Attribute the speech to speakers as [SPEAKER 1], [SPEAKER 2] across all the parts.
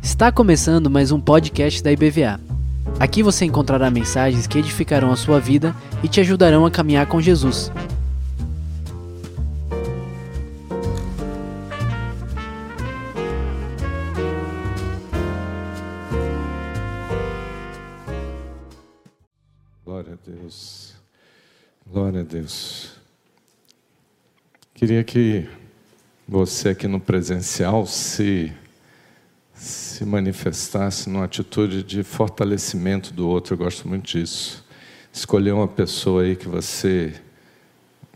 [SPEAKER 1] Está começando mais um podcast da IBVA. Aqui você encontrará mensagens que edificarão a sua vida e te ajudarão a caminhar com Jesus.
[SPEAKER 2] Glória a Deus. Glória a Deus. Queria que você aqui no presencial se se manifestasse numa atitude de fortalecimento do outro. Eu gosto muito disso. Escolher uma pessoa aí que você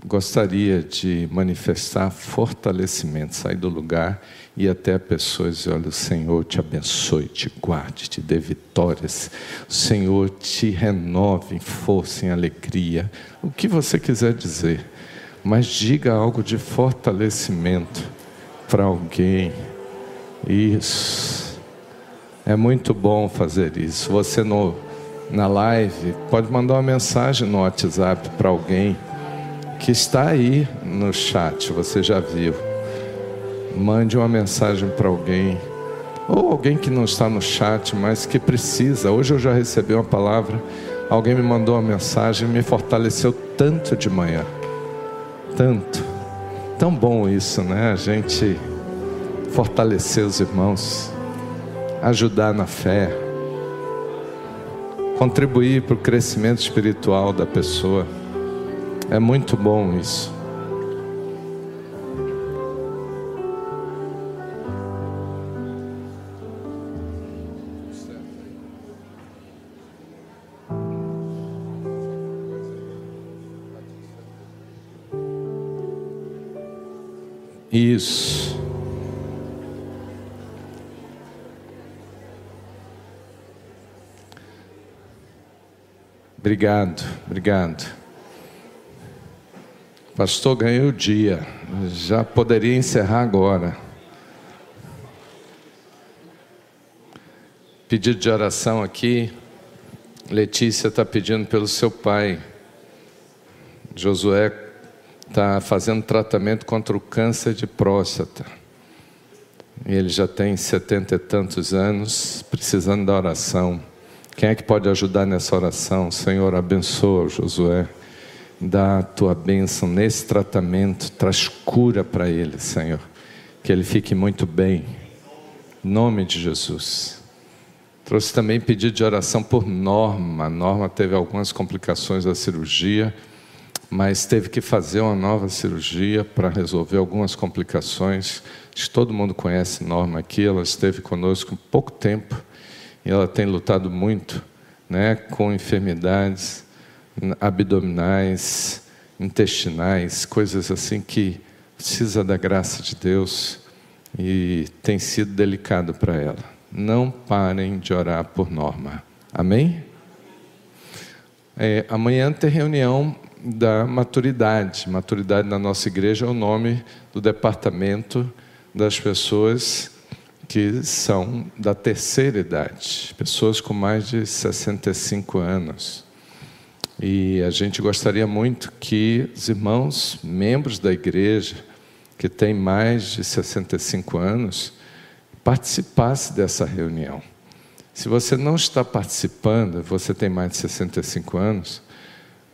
[SPEAKER 2] gostaria de manifestar fortalecimento, sair do lugar e até a pessoa dizer: Olha, o Senhor te abençoe, te guarde, te dê vitórias, o Senhor te renove em força, em alegria, o que você quiser dizer, mas diga algo de fortalecimento para alguém. Isso. É muito bom fazer isso. Você no, na live pode mandar uma mensagem no WhatsApp para alguém que está aí no chat, você já viu. Mande uma mensagem para alguém, ou alguém que não está no chat, mas que precisa. Hoje eu já recebi uma palavra, alguém me mandou uma mensagem, me fortaleceu tanto de manhã. Tanto. Tão bom isso, né? A gente fortalecer os irmãos, ajudar na fé, contribuir para o crescimento espiritual da pessoa. É muito bom isso. Isso. Obrigado, obrigado. Pastor, ganhei o dia. Já poderia encerrar agora. Pedido de oração aqui. Letícia está pedindo pelo seu pai. Josué está fazendo tratamento contra o câncer de próstata. Ele já tem setenta e tantos anos, precisando da oração. Quem é que pode ajudar nessa oração? Senhor, abençoa Josué. Dá a tua bênção nesse tratamento, traz cura para ele, Senhor. Que ele fique muito bem. Em nome de Jesus. Trouxe também pedido de oração por Norma. Norma teve algumas complicações da cirurgia, mas teve que fazer uma nova cirurgia para resolver algumas complicações. Todo mundo conhece Norma aqui, ela esteve conosco pouco tempo e ela tem lutado muito né, com enfermidades abdominais, intestinais, coisas assim que precisa da graça de Deus e tem sido delicado para ela. Não parem de orar por Norma. Amém? É, amanhã tem reunião da maturidade. Maturidade na nossa igreja é o nome do departamento das pessoas que são da terceira idade, pessoas com mais de 65 anos. E a gente gostaria muito que os irmãos, membros da igreja, que têm mais de 65 anos, participassem dessa reunião. Se você não está participando, você tem mais de 65 anos,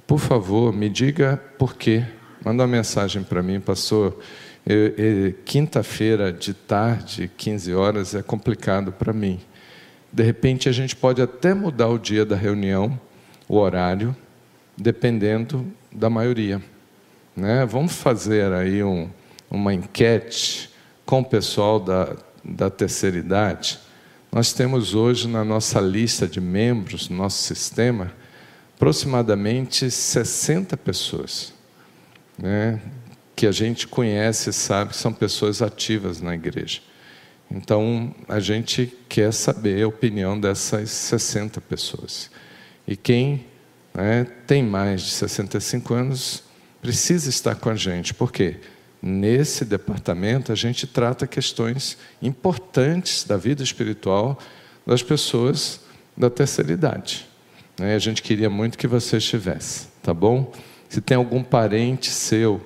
[SPEAKER 2] por favor, me diga por quê. Manda uma mensagem para mim, pastor quinta-feira de tarde, 15 horas, é complicado para mim. De repente, a gente pode até mudar o dia da reunião, o horário, dependendo da maioria. Né? Vamos fazer aí um, uma enquete com o pessoal da, da terceira idade. Nós temos hoje na nossa lista de membros, no nosso sistema, aproximadamente 60 pessoas. Né? que a gente conhece sabe são pessoas ativas na igreja. Então, a gente quer saber a opinião dessas 60 pessoas. E quem né, tem mais de 65 anos precisa estar com a gente. Por quê? Nesse departamento, a gente trata questões importantes da vida espiritual das pessoas da terceira idade. Né? A gente queria muito que você estivesse, tá bom? Se tem algum parente seu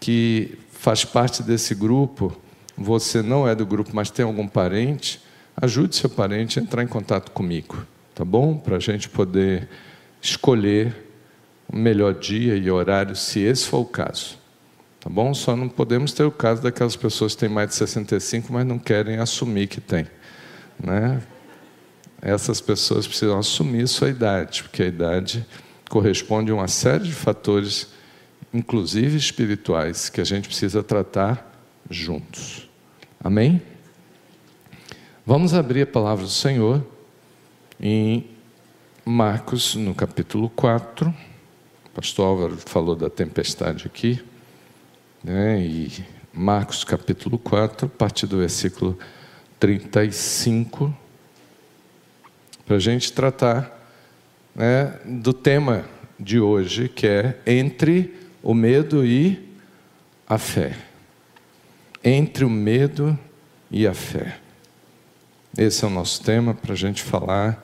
[SPEAKER 2] que faz parte desse grupo, você não é do grupo, mas tem algum parente, ajude seu parente a entrar em contato comigo, tá bom? Para a gente poder escolher o melhor dia e horário, se esse for o caso. Tá bom? Só não podemos ter o caso daquelas pessoas que têm mais de 65, mas não querem assumir que têm. Né? Essas pessoas precisam assumir sua idade, porque a idade corresponde a uma série de fatores, inclusive espirituais, que a gente precisa tratar juntos. Amém? Vamos abrir a palavra do Senhor em Marcos, no capítulo 4. O pastor Álvaro falou da tempestade aqui. Né? E Marcos capítulo 4, a partir do versículo 35, para a gente tratar né, do tema de hoje, que é entre o medo e a fé. Entre o medo e a fé. Esse é o nosso tema para a gente falar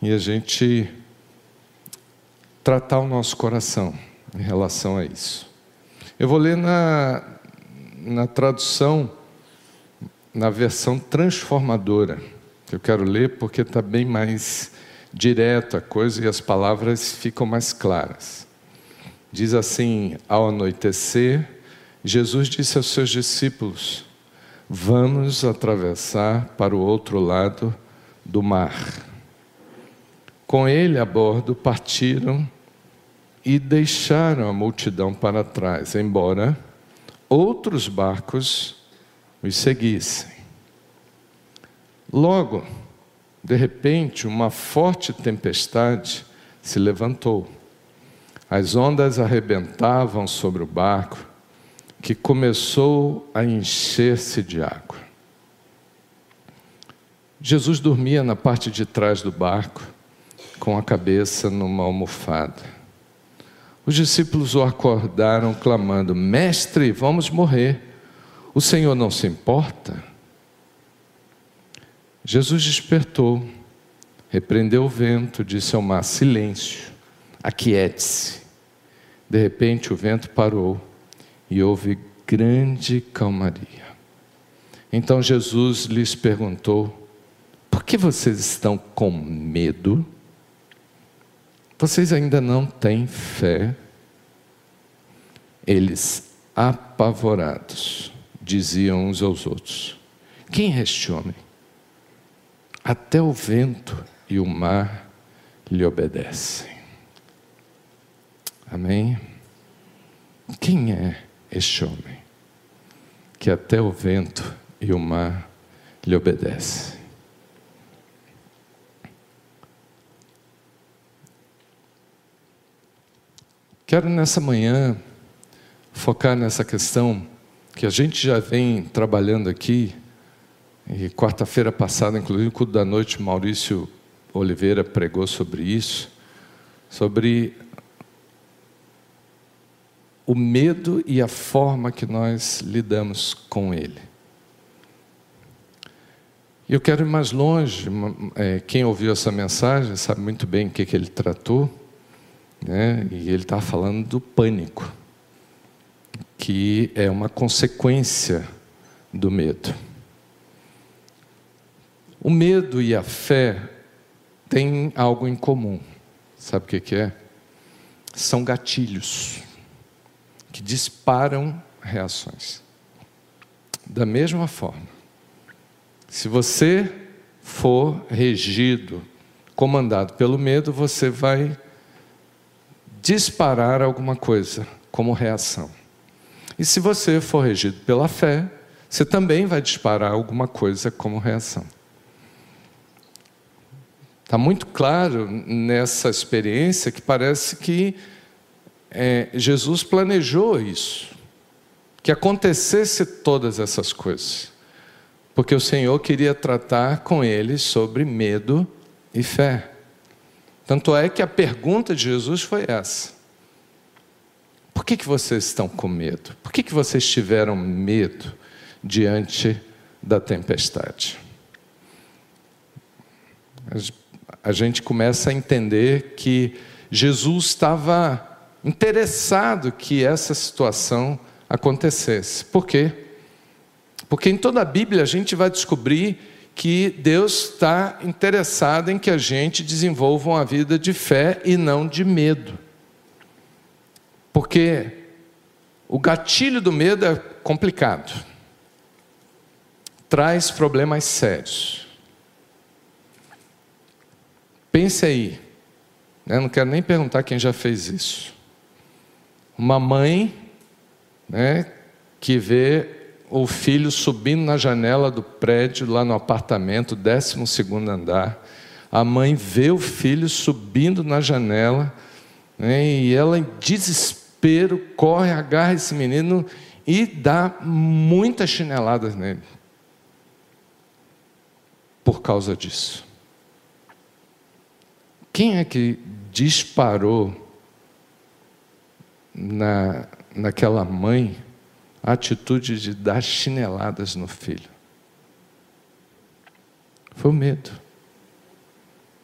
[SPEAKER 2] e a gente tratar o nosso coração em relação a isso. Eu vou ler na, na tradução, na versão transformadora. Eu quero ler porque está bem mais direto a coisa e as palavras ficam mais claras. Diz assim: Ao anoitecer, Jesus disse aos seus discípulos: Vamos atravessar para o outro lado do mar. Com ele a bordo partiram e deixaram a multidão para trás, embora outros barcos os seguissem. Logo, de repente, uma forte tempestade se levantou. As ondas arrebentavam sobre o barco, que começou a encher-se de água. Jesus dormia na parte de trás do barco, com a cabeça numa almofada. Os discípulos o acordaram, clamando: Mestre, vamos morrer. O Senhor não se importa? Jesus despertou, repreendeu o vento, disse ao mar: Silêncio, aquiete-se. De repente o vento parou e houve grande calmaria. Então Jesus lhes perguntou: Por que vocês estão com medo? Vocês ainda não têm fé? Eles, apavorados, diziam uns aos outros: Quem é este homem? Até o vento e o mar lhe obedecem. Amém? Quem é este homem que até o vento e o mar lhe obedecem? Quero nessa manhã focar nessa questão que a gente já vem trabalhando aqui, e quarta-feira passada, inclusive, no culto da noite, Maurício Oliveira pregou sobre isso, sobre o medo e a forma que nós lidamos com ele. E eu quero ir mais longe, é, quem ouviu essa mensagem sabe muito bem o que, que ele tratou. Né? E ele está falando do pânico, que é uma consequência do medo. O medo e a fé têm algo em comum. Sabe o que, é? São gatilhos que disparam reações. Da mesma forma, se você for regido, comandado pelo medo, você vai disparar alguma coisa como reação. E se você for regido pela fé, você também vai disparar alguma coisa como reação. Está muito claro nessa experiência que parece que é, Jesus planejou isso, que acontecesse todas essas coisas, porque o Senhor queria tratar com ele sobre medo e fé. Tanto é que a pergunta de Jesus foi essa: Por que, que vocês estão com medo? Por que, que vocês tiveram medo diante da tempestade? A gente começa a entender que Jesus estava interessado que essa situação acontecesse. Por quê? Porque em toda a Bíblia a gente vai descobrir que Deus está interessado em que a gente desenvolva uma vida de fé e não de medo. Porque o gatilho do medo é complicado, traz problemas sérios. Pense aí, eu não quero nem perguntar quem já fez isso. Uma mãe né, que vê o filho subindo na janela do prédio, lá no apartamento, 12 andar. A mãe vê o filho subindo na janela, né, e ela, em desespero, corre, agarra esse menino e dá muitas chineladas nele. Por causa disso. Quem é que disparou na, naquela mãe a atitude de dar chineladas no filho. Foi o medo.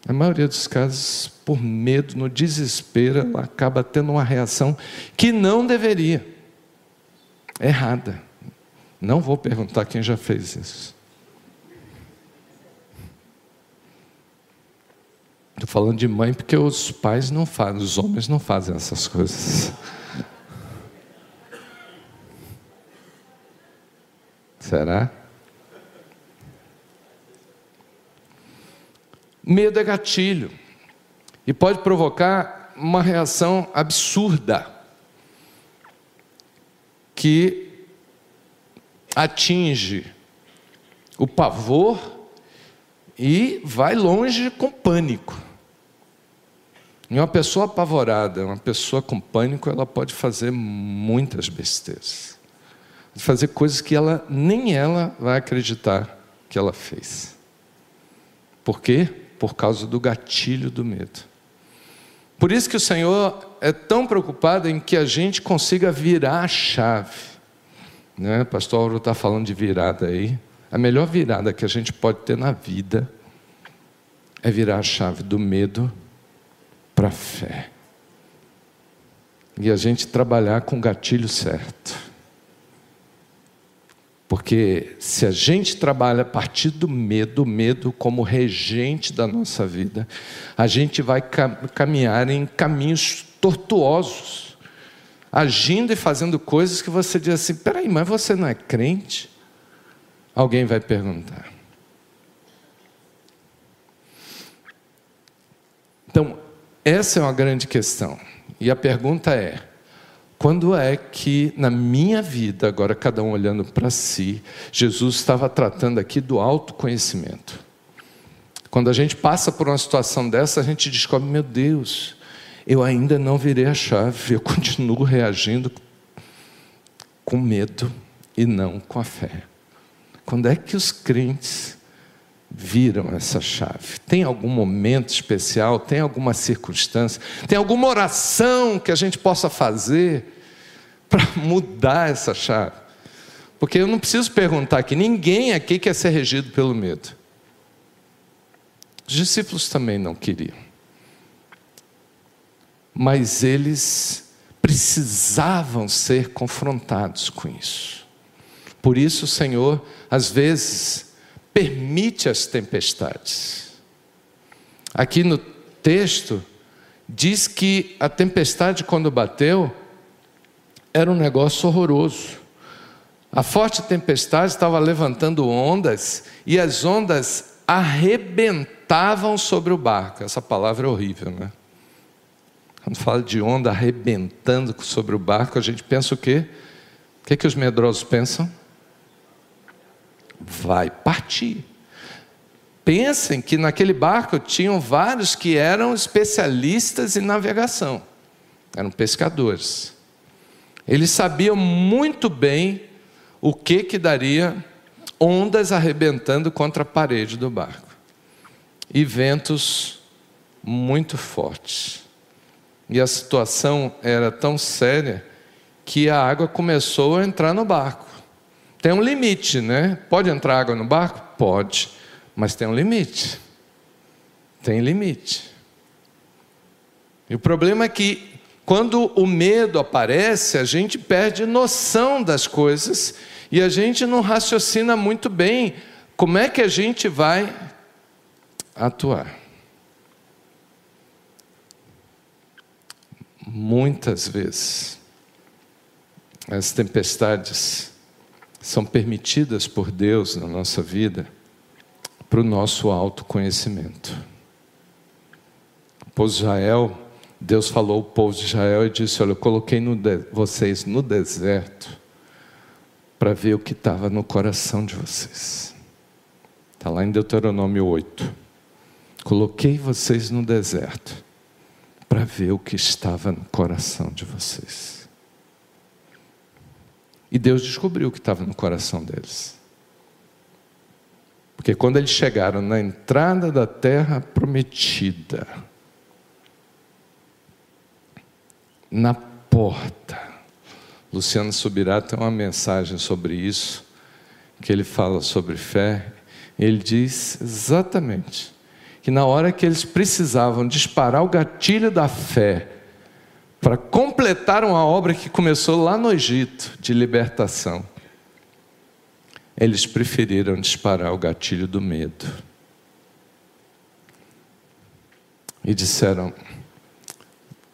[SPEAKER 2] Na maioria dos casos, por medo, no desespero, ela acaba tendo uma reação que não deveria. Errada. Não vou perguntar quem já fez isso. Estou falando de mãe porque os pais não fazem, os homens não fazem essas coisas. Será? Medo é gatilho e pode provocar uma reação absurda que atinge o pavor e vai longe com pânico. E uma pessoa apavorada, uma pessoa com pânico, ela pode fazer muitas besteiras fazer coisas que ela nem ela vai acreditar que ela fez. Por quê? Por causa do gatilho do medo. Por isso que o Senhor é tão preocupado em que a gente consiga virar a chave. Né? O pastor Auro está falando de virada aí. A melhor virada que a gente pode ter na vida é virar a chave do medo para a fé. E a gente trabalhar com o gatilho certo. Porque se a gente trabalha a partir do medo, o medo como regente da nossa vida, a gente vai caminhar em caminhos tortuosos, agindo e fazendo coisas que você diz assim: peraí, mas você não é crente? Alguém vai perguntar. Então, essa é uma grande questão. E a pergunta é: quando é que na minha vida, agora cada um olhando para si, Jesus estava tratando aqui do autoconhecimento? Quando a gente passa por uma situação dessa, a gente descobre: meu Deus, eu ainda não virei a chave, eu continuo reagindo com medo e não com a fé. Quando é que os crentes viram essa chave? Tem algum momento especial? Tem alguma circunstância? Tem alguma oração que a gente possa fazer para mudar essa chave? Porque eu não preciso perguntar que ninguém aqui quer ser regido pelo medo. Os discípulos também não queriam. Mas eles precisavam ser confrontados com isso. Por isso o Senhor, às vezes, permite as tempestades. Aqui no texto, diz que a tempestade, quando bateu, era um negócio horroroso. A forte tempestade estava levantando ondas e as ondas arrebentavam sobre o barco. Essa palavra é horrível, né? Quando fala de onda arrebentando sobre o barco, a gente pensa o quê? O que, que os medrosos pensam? Vai partir. Pensem que naquele barco tinham vários que eram especialistas em navegação, eram pescadores. Eles sabiam muito bem o que que daria ondas arrebentando contra a parede do barco e ventos muito fortes. E a situação era tão séria que a água começou a entrar no barco. Tem um limite, né? Pode entrar água no barco? Pode, mas tem um limite. Tem limite. E o problema é que, quando o medo aparece, a gente perde noção das coisas e a gente não raciocina muito bem como é que a gente vai atuar. Muitas vezes, as tempestades são permitidas por Deus na nossa vida para o nosso autoconhecimento. O povo de Israel, Deus falou ao povo de Israel e disse: Olha, eu coloquei no vocês no deserto para ver o que estava no coração de vocês. Está lá em Deuteronômio 8. Coloquei vocês no deserto para ver o que estava no coração de vocês. E Deus descobriu o que estava no coração deles. Porque quando eles chegaram na entrada da terra prometida, na porta, Luciano Subirá tem uma mensagem sobre isso, que ele fala sobre fé. Ele diz exatamente que na hora que eles precisavam disparar o gatilho da fé para completar uma obra que começou lá no Egito de libertação, eles preferiram disparar o gatilho do medo. E disseram: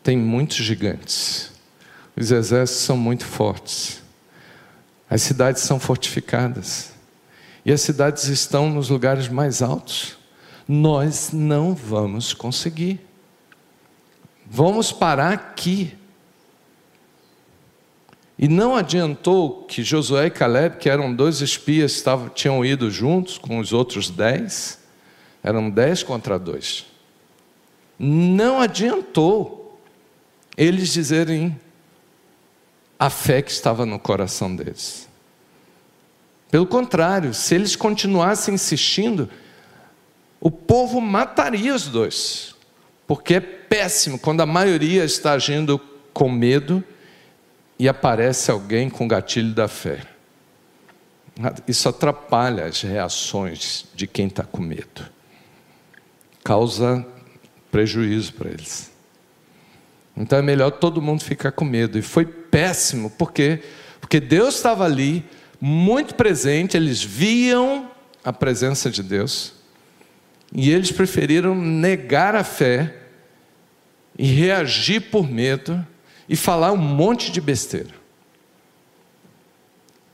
[SPEAKER 2] tem muitos gigantes, os exércitos são muito fortes, as cidades são fortificadas, e as cidades estão nos lugares mais altos. Nós não vamos conseguir. Vamos parar aqui. E não adiantou que Josué e Caleb, que eram dois espias, estavam, tinham ido juntos com os outros dez, eram dez contra dois. Não adiantou eles dizerem a fé que estava no coração deles. Pelo contrário, se eles continuassem insistindo, o povo mataria os dois, porque é péssimo quando a maioria está agindo com medo e aparece alguém com gatilho da fé. Isso atrapalha as reações de quem está com medo, causa prejuízo para eles. Então é melhor todo mundo ficar com medo. E foi péssimo, porque porque Deus estava ali, muito presente, eles viam a presença de Deus. E eles preferiram negar a fé e reagir por medo e falar um monte de besteira.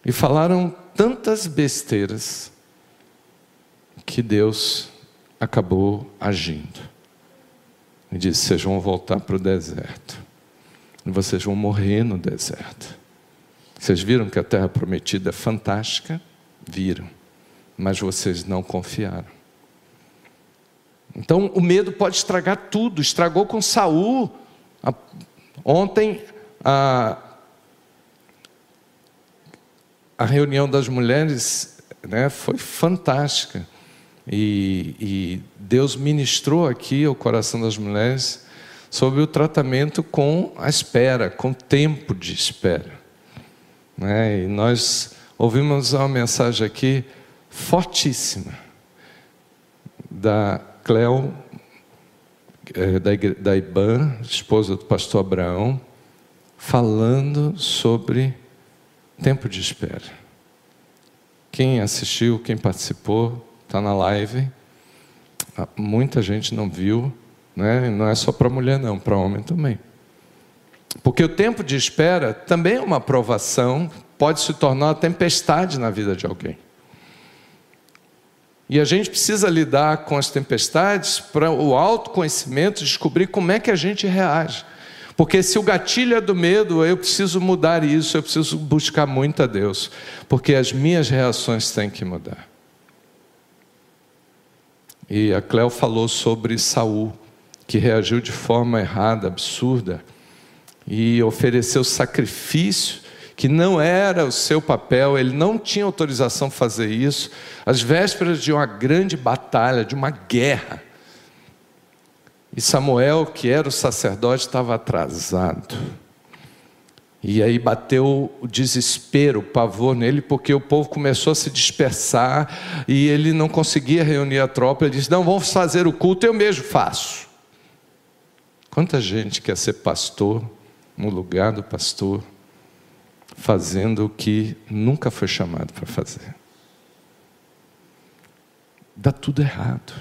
[SPEAKER 2] E falaram tantas besteiras que Deus acabou agindo. E disse: vocês vão voltar para o deserto. E vocês vão morrer no deserto. Vocês viram que a terra prometida é fantástica? Viram. Mas vocês não confiaram. Então o medo pode estragar tudo. Estragou com Saul. Ontem a, a reunião das mulheres né, foi fantástica. E, e, Deus ministrou aqui ao coração das mulheres sobre o tratamento com a espera, com o tempo de espera. Né? E nós ouvimos uma mensagem aqui fortíssima da Cléo, é, da, da Iban, esposa do pastor Abraão, falando sobre tempo de espera. Quem assistiu, quem participou, está na live. Ah, muita gente não viu, né? não é só para mulher, não, para homem também. Porque o tempo de espera também é uma provação, pode se tornar uma tempestade na vida de alguém. E a gente precisa lidar com as tempestades para o autoconhecimento descobrir como é que a gente reage. Porque se o gatilho é do medo, eu preciso mudar isso, eu preciso buscar muito a Deus, porque as minhas reações têm que mudar. E a Cléo falou sobre Saul, que reagiu de forma errada, absurda, e ofereceu sacrifício que não era o seu papel, ele não tinha autorização para fazer isso, às vésperas de uma grande batalha, de uma guerra. E Samuel, que era o sacerdote, estava atrasado. E aí bateu o desespero, o pavor nele, porque o povo começou a se dispersar e ele não conseguia reunir a tropa. Ele disse: Não, vamos fazer o culto, eu mesmo faço. Quanta gente quer ser pastor no lugar do pastor, fazendo o que nunca foi chamado para fazer. Dá tudo errado.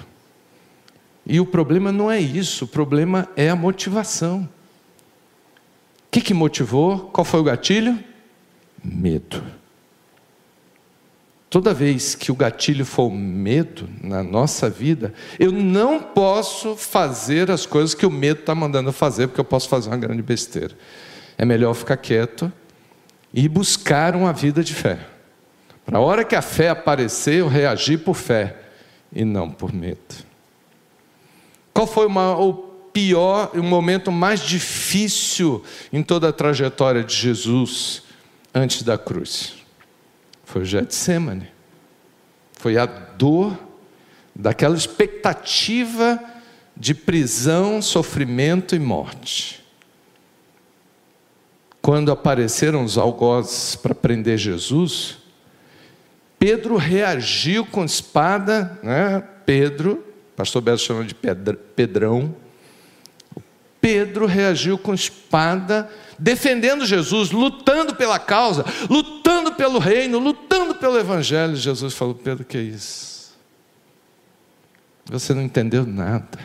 [SPEAKER 2] E o problema não é isso, o problema é a motivação. O que, que motivou? Qual foi o gatilho? Medo. Toda vez que o gatilho for o medo na nossa vida, eu não posso fazer as coisas que o medo está mandando fazer, porque eu posso fazer uma grande besteira. É melhor ficar quieto e buscar uma vida de fé. Para a hora que a fé aparecer, eu reagir por fé e não por medo. Qual foi uma, o pior, o momento mais difícil em toda a trajetória de Jesus antes da cruz? Foi o Getsemane. Foi a dor daquela expectativa de prisão, sofrimento e morte. Quando apareceram os algozes para prender Jesus, Pedro reagiu com espada, né? Pedro, pastor Beto chama de Pedrão. Pedro reagiu com espada defendendo Jesus, lutando pela causa, lutando pelo reino, lutando pelo evangelho. Jesus falou: Pedro, que é isso? Você não entendeu nada.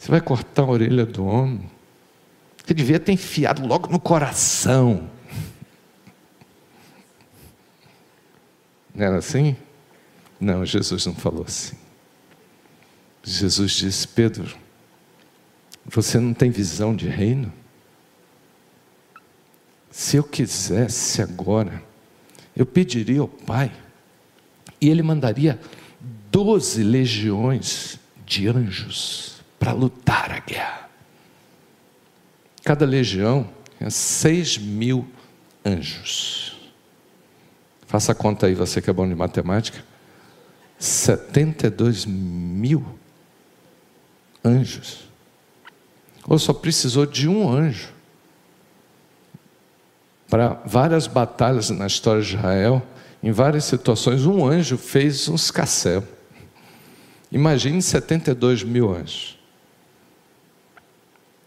[SPEAKER 2] Você vai cortar a orelha do homem. Você devia ter enfiado logo no coração. Não era assim? Não, Jesus não falou assim. Jesus disse: Pedro, você não tem visão de reino? Se eu quisesse agora, eu pediria ao Pai, e Ele mandaria doze legiões de anjos para lutar a guerra. Cada legião é seis mil anjos. Faça a conta aí, você que é bom de matemática. 72 mil anjos. Ou só precisou de um anjo para várias batalhas na história de Israel, em várias situações, um anjo fez um escassel. Imagine 72 mil anjos.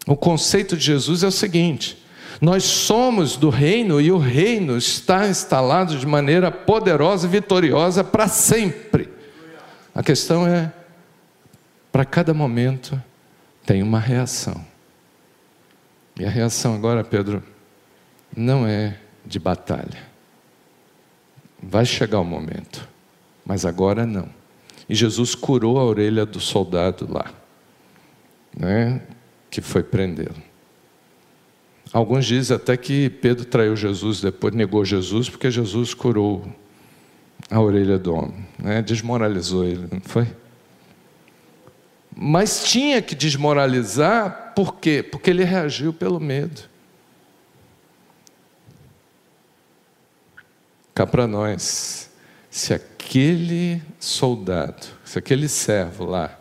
[SPEAKER 2] O conceito de Jesus é o seguinte: nós somos do reino e o reino está instalado de maneira poderosa e vitoriosa para sempre. A questão é, para cada momento tem uma reação. E a reação agora, Pedro, não é de batalha. Vai chegar o momento, mas agora não. E Jesus curou a orelha do soldado lá, né, que foi prendê-lo. Alguns dizem até que Pedro traiu Jesus, depois negou Jesus, porque Jesus curou a orelha do homem, né, desmoralizou ele, não foi? Mas tinha que desmoralizar, por quê? Porque ele reagiu pelo medo. cá para nós, se aquele soldado, se aquele servo lá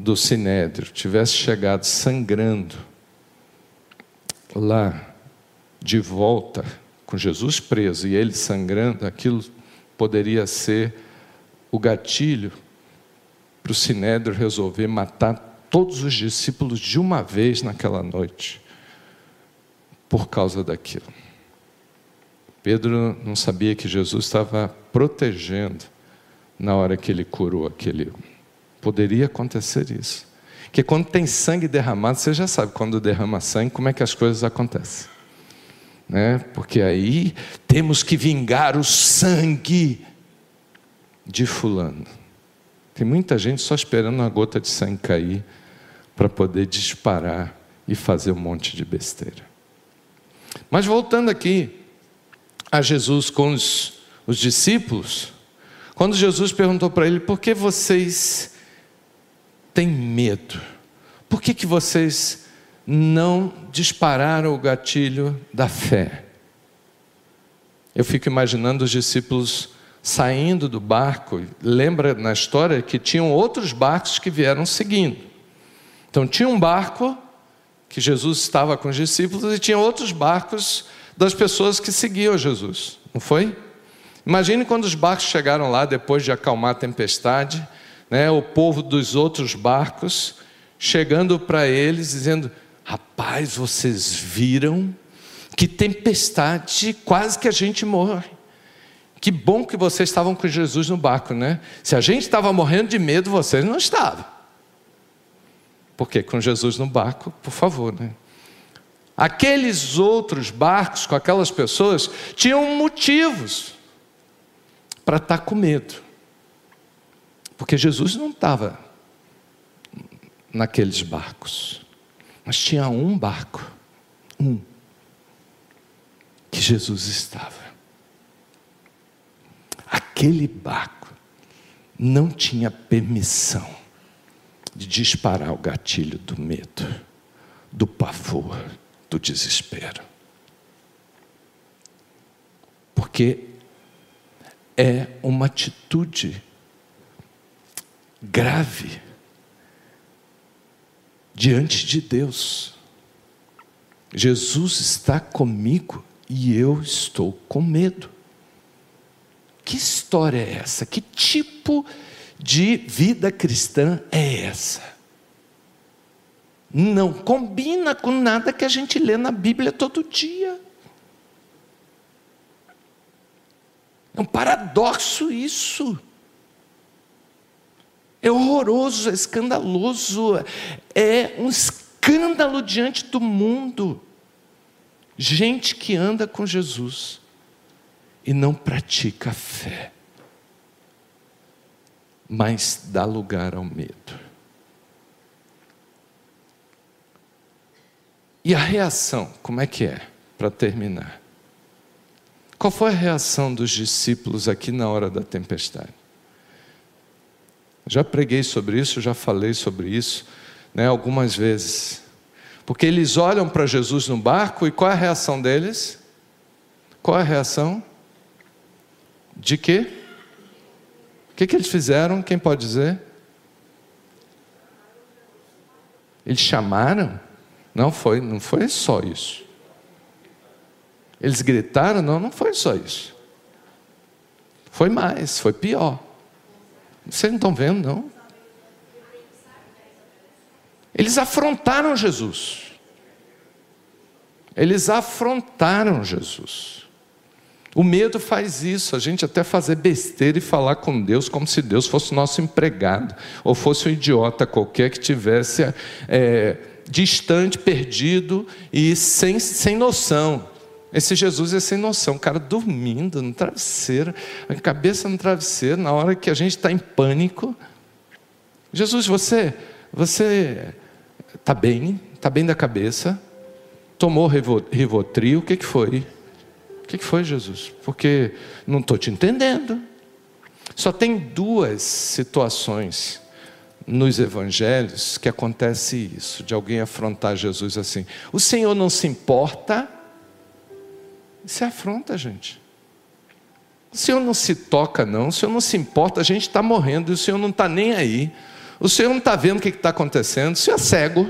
[SPEAKER 2] do Sinédrio tivesse chegado sangrando lá de volta com Jesus preso e ele sangrando, aquilo poderia ser o gatilho para o Sinédrio resolver matar todos os discípulos de uma vez naquela noite, por causa daquilo. Pedro não sabia que Jesus estava protegendo na hora que ele curou aquele. Poderia acontecer isso. Que quando tem sangue derramado, você já sabe quando derrama sangue, como é que as coisas acontecem. Né? Porque aí temos que vingar o sangue de Fulano. Tem muita gente só esperando uma gota de sangue cair para poder disparar e fazer um monte de besteira. Mas voltando aqui, a Jesus com os, os discípulos, quando Jesus perguntou para ele: por que vocês têm medo? Por que, que vocês não dispararam o gatilho da fé? Eu fico imaginando os discípulos saindo do barco. Lembra na história que tinham outros barcos que vieram seguindo. Então tinha um barco que Jesus estava com os discípulos e tinha outros barcos das pessoas que seguiam Jesus, não foi? Imagine quando os barcos chegaram lá depois de acalmar a tempestade, né, o povo dos outros barcos chegando para eles dizendo: Rapaz, vocês viram que tempestade, quase que a gente morre. Que bom que vocês estavam com Jesus no barco, né? Se a gente estava morrendo de medo, vocês não estavam. Porque com Jesus no barco, por favor, né? Aqueles outros barcos com aquelas pessoas tinham motivos para estar tá com medo. Porque Jesus não estava naqueles barcos. Mas tinha um barco, um, que Jesus estava. Aquele barco não tinha permissão de disparar o gatilho do medo, do pavor, do desespero. Porque é uma atitude grave diante de Deus. Jesus está comigo e eu estou com medo. Que história é essa? Que tipo de vida cristã é essa? Não combina com nada que a gente lê na Bíblia todo dia. É um paradoxo isso. É horroroso, é escandaloso, é um escândalo diante do mundo. Gente que anda com Jesus e não pratica a fé, mas dá lugar ao medo. E a reação, como é que é? Para terminar. Qual foi a reação dos discípulos aqui na hora da tempestade? Já preguei sobre isso, já falei sobre isso né, algumas vezes. Porque eles olham para Jesus no barco e qual é a reação deles? Qual é a reação? De quê? O que, que eles fizeram? Quem pode dizer? Eles chamaram? Não foi, não foi só isso. Eles gritaram? Não, não foi só isso. Foi mais, foi pior. Vocês não estão vendo, não? Eles afrontaram Jesus. Eles afrontaram Jesus. O medo faz isso, a gente até fazer besteira e falar com Deus como se Deus fosse nosso empregado, ou fosse um idiota qualquer que tivesse é, distante, perdido e sem, sem noção. Esse Jesus é sem noção, o cara dormindo no travesseiro, a cabeça no travesseiro, na hora que a gente está em pânico. Jesus, você, você está bem, está bem da cabeça, tomou Rivotril, o que, que foi? que, que foi, Jesus? Porque não estou te entendendo. Só tem duas situações nos evangelhos que acontece isso, de alguém afrontar Jesus assim. O Senhor não se importa, se afronta, gente. O Senhor não se toca, não, o Senhor não se importa, a gente está morrendo, e o Senhor não está nem aí. O Senhor não está vendo o que está acontecendo, o Senhor é cego.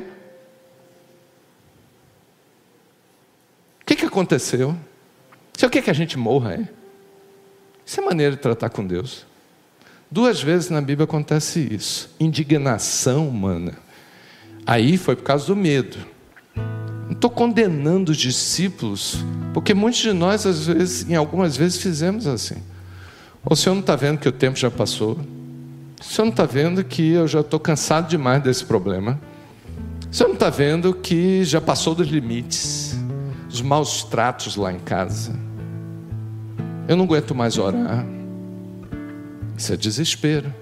[SPEAKER 2] O que, que aconteceu? Você quer que a gente morra, é? Isso é maneira de tratar com Deus. Duas vezes na Bíblia acontece isso. Indignação humana. Aí foi por causa do medo. Não estou condenando os discípulos, porque muitos de nós, às vezes, em algumas vezes, fizemos assim. O senhor não está vendo que o tempo já passou? O senhor não está vendo que eu já estou cansado demais desse problema? O senhor não está vendo que já passou dos limites? Os maus tratos lá em casa? Eu não aguento mais orar. Isso é desespero.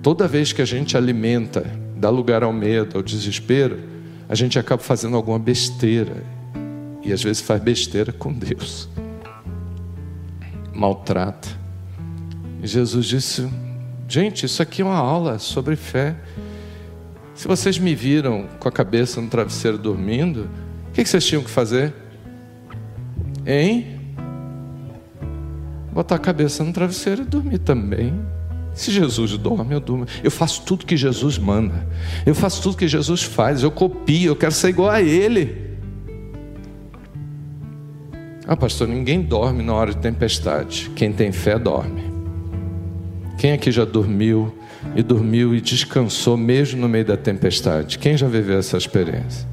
[SPEAKER 2] Toda vez que a gente alimenta, dá lugar ao medo, ao desespero, a gente acaba fazendo alguma besteira. E às vezes faz besteira com Deus. Maltrata. E Jesus disse: Gente, isso aqui é uma aula sobre fé. Se vocês me viram com a cabeça no travesseiro dormindo, o que vocês tinham que fazer? Hein? Botar a cabeça no travesseiro e dormir também. Se Jesus dorme, eu durmo. Eu faço tudo que Jesus manda. Eu faço tudo que Jesus faz. Eu copio, eu quero ser igual a Ele. Ah, pastor, ninguém dorme na hora de tempestade. Quem tem fé dorme. Quem aqui já dormiu e dormiu e descansou mesmo no meio da tempestade. Quem já viveu essa experiência?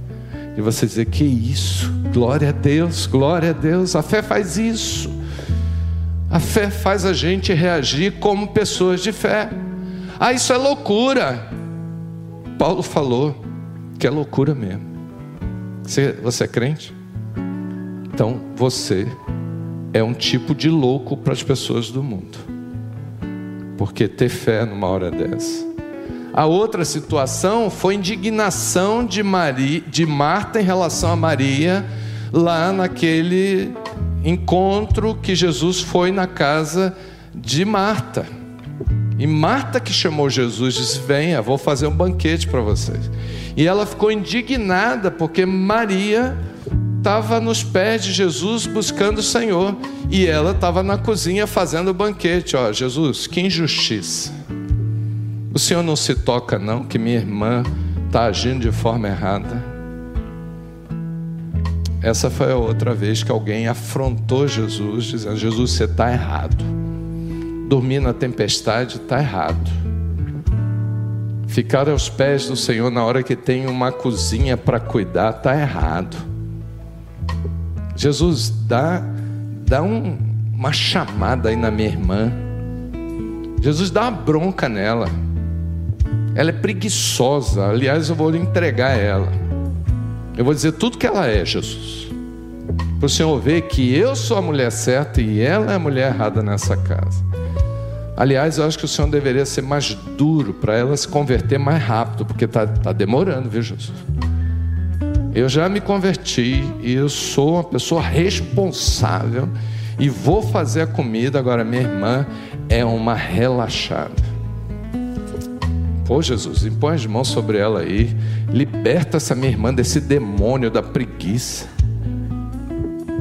[SPEAKER 2] E você dizer: Que isso? Glória a Deus, glória a Deus. A fé faz isso. A fé faz a gente reagir como pessoas de fé. Ah, isso é loucura. Paulo falou que é loucura mesmo. Você, você é crente? Então você é um tipo de louco para as pessoas do mundo. Porque ter fé numa hora dessa. A outra situação foi indignação de, Maria, de Marta em relação a Maria, lá naquele encontro que Jesus foi na casa de Marta. E Marta que chamou Jesus disse: Venha, vou fazer um banquete para vocês. E ela ficou indignada porque Maria estava nos pés de Jesus buscando o Senhor. E ela estava na cozinha fazendo o banquete. Ó, Jesus, que injustiça. O Senhor não se toca, não, que minha irmã está agindo de forma errada. Essa foi a outra vez que alguém afrontou Jesus, dizendo: Jesus, você está errado. Dormir na tempestade está errado. Ficar aos pés do Senhor na hora que tem uma cozinha para cuidar está errado. Jesus, dá, dá um, uma chamada aí na minha irmã. Jesus, dá uma bronca nela. Ela é preguiçosa. Aliás, eu vou lhe entregar ela. Eu vou dizer tudo que ela é, Jesus. Para o Senhor ver que eu sou a mulher certa e ela é a mulher errada nessa casa. Aliás, eu acho que o Senhor deveria ser mais duro para ela se converter mais rápido, porque está tá demorando, viu, Jesus? Eu já me converti e eu sou uma pessoa responsável e vou fazer a comida. Agora, minha irmã é uma relaxada. Pô, Jesus, impõe as mãos sobre ela aí. Liberta essa minha irmã desse demônio da preguiça.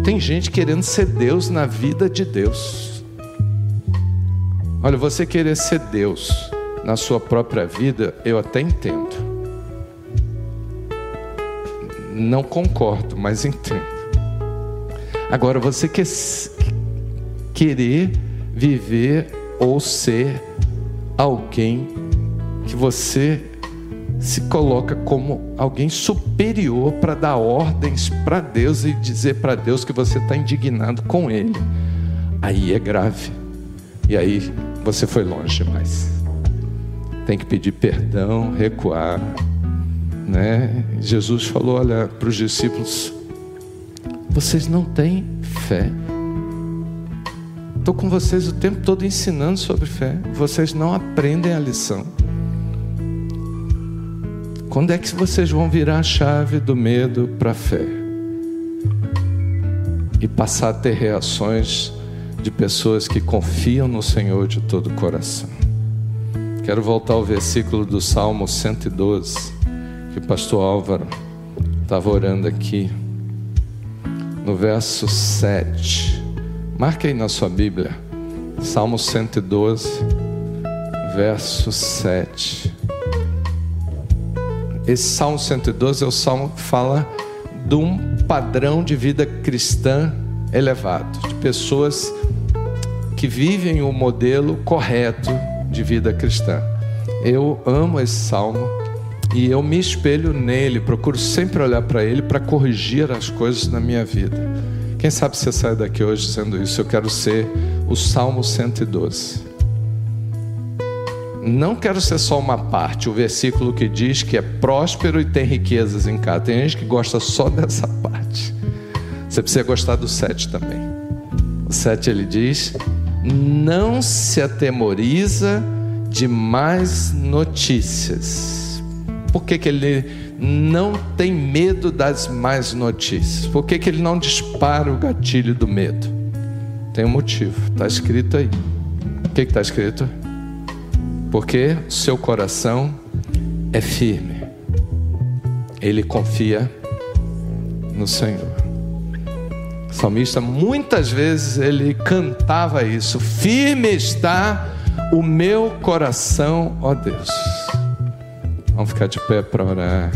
[SPEAKER 2] Tem gente querendo ser Deus na vida de Deus. Olha, você querer ser Deus na sua própria vida, eu até entendo. Não concordo, mas entendo. Agora, você quer querer viver ou ser alguém que você se coloca como alguém superior para dar ordens para Deus e dizer para Deus que você está indignado com Ele. Aí é grave. E aí você foi longe demais. Tem que pedir perdão, recuar. Né? Jesus falou: olha, para os discípulos, vocês não têm fé. Estou com vocês o tempo todo ensinando sobre fé. Vocês não aprendem a lição. Quando é que vocês vão virar a chave do medo para a fé? E passar a ter reações de pessoas que confiam no Senhor de todo o coração. Quero voltar ao versículo do Salmo 112, que o pastor Álvaro estava orando aqui. No verso 7. Marque aí na sua Bíblia. Salmo 112, verso 7. Esse Salmo 112 é o salmo que fala de um padrão de vida cristã elevado, de pessoas que vivem o modelo correto de vida cristã. Eu amo esse salmo e eu me espelho nele, procuro sempre olhar para ele para corrigir as coisas na minha vida. Quem sabe você sai daqui hoje dizendo isso? Eu quero ser o Salmo 112 não quero ser só uma parte, o versículo que diz que é próspero e tem riquezas em casa. Tem gente que gosta só dessa parte. Você precisa gostar do 7 também. O 7 ele diz: não se atemoriza de mais notícias. Por que, que ele não tem medo das mais notícias? Por que, que ele não dispara o gatilho do medo? Tem um motivo, está escrito aí. O que está escrito? Porque seu coração é firme. Ele confia no Senhor. O salmista muitas vezes ele cantava isso: Firme está o meu coração, ó Deus. Vamos ficar de pé para orar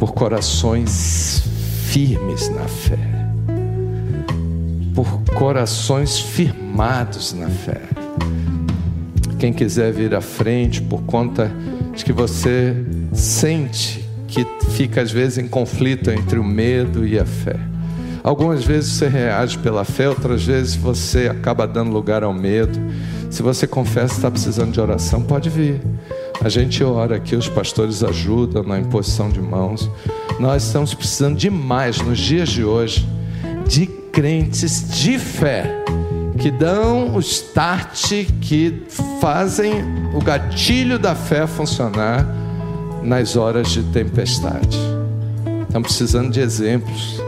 [SPEAKER 2] por corações firmes na fé, por corações firmados na fé Quem quiser vir à frente por conta de que você sente que fica às vezes em conflito entre o medo e a fé. Algumas vezes você reage pela fé, outras vezes você acaba dando lugar ao medo. Se você confessa que está precisando de oração, pode vir. A gente ora aqui, os pastores ajudam na imposição de mãos. Nós estamos precisando demais nos dias de hoje de crentes de fé que dão o start, que fazem o gatilho da fé funcionar nas horas de tempestade. Estamos precisando de exemplos,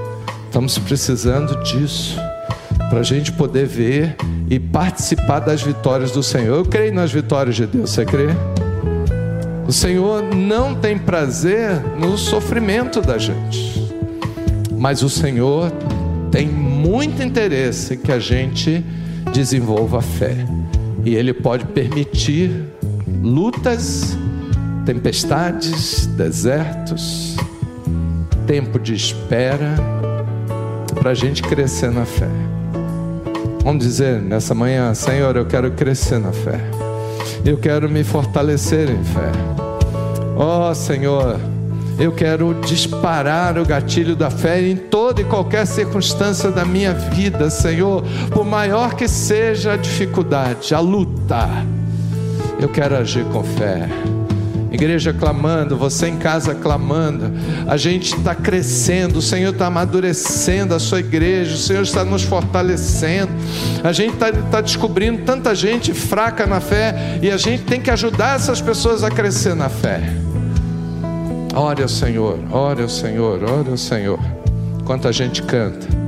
[SPEAKER 2] estamos precisando disso, para a gente poder ver e participar das vitórias do Senhor. Eu creio nas vitórias de Deus, você crê? O Senhor não tem prazer no sofrimento da gente, mas o Senhor tem muito interesse que a gente desenvolva a fé, e Ele pode permitir lutas, tempestades, desertos, tempo de espera, para a gente crescer na fé. Vamos dizer nessa manhã, Senhor, eu quero crescer na fé. Eu quero me fortalecer em fé. Oh, Senhor, eu quero disparar o gatilho da fé em toda e qualquer circunstância da minha vida, Senhor, por maior que seja a dificuldade, a luta. Eu quero agir com fé. Igreja clamando, você em casa clamando, a gente está crescendo, o Senhor está amadurecendo a sua igreja, o Senhor está nos fortalecendo, a gente está tá descobrindo tanta gente fraca na fé e a gente tem que ajudar essas pessoas a crescer na fé. Ore ao Senhor, ore ao Senhor, ore ao Senhor. Enquanto a gente canta.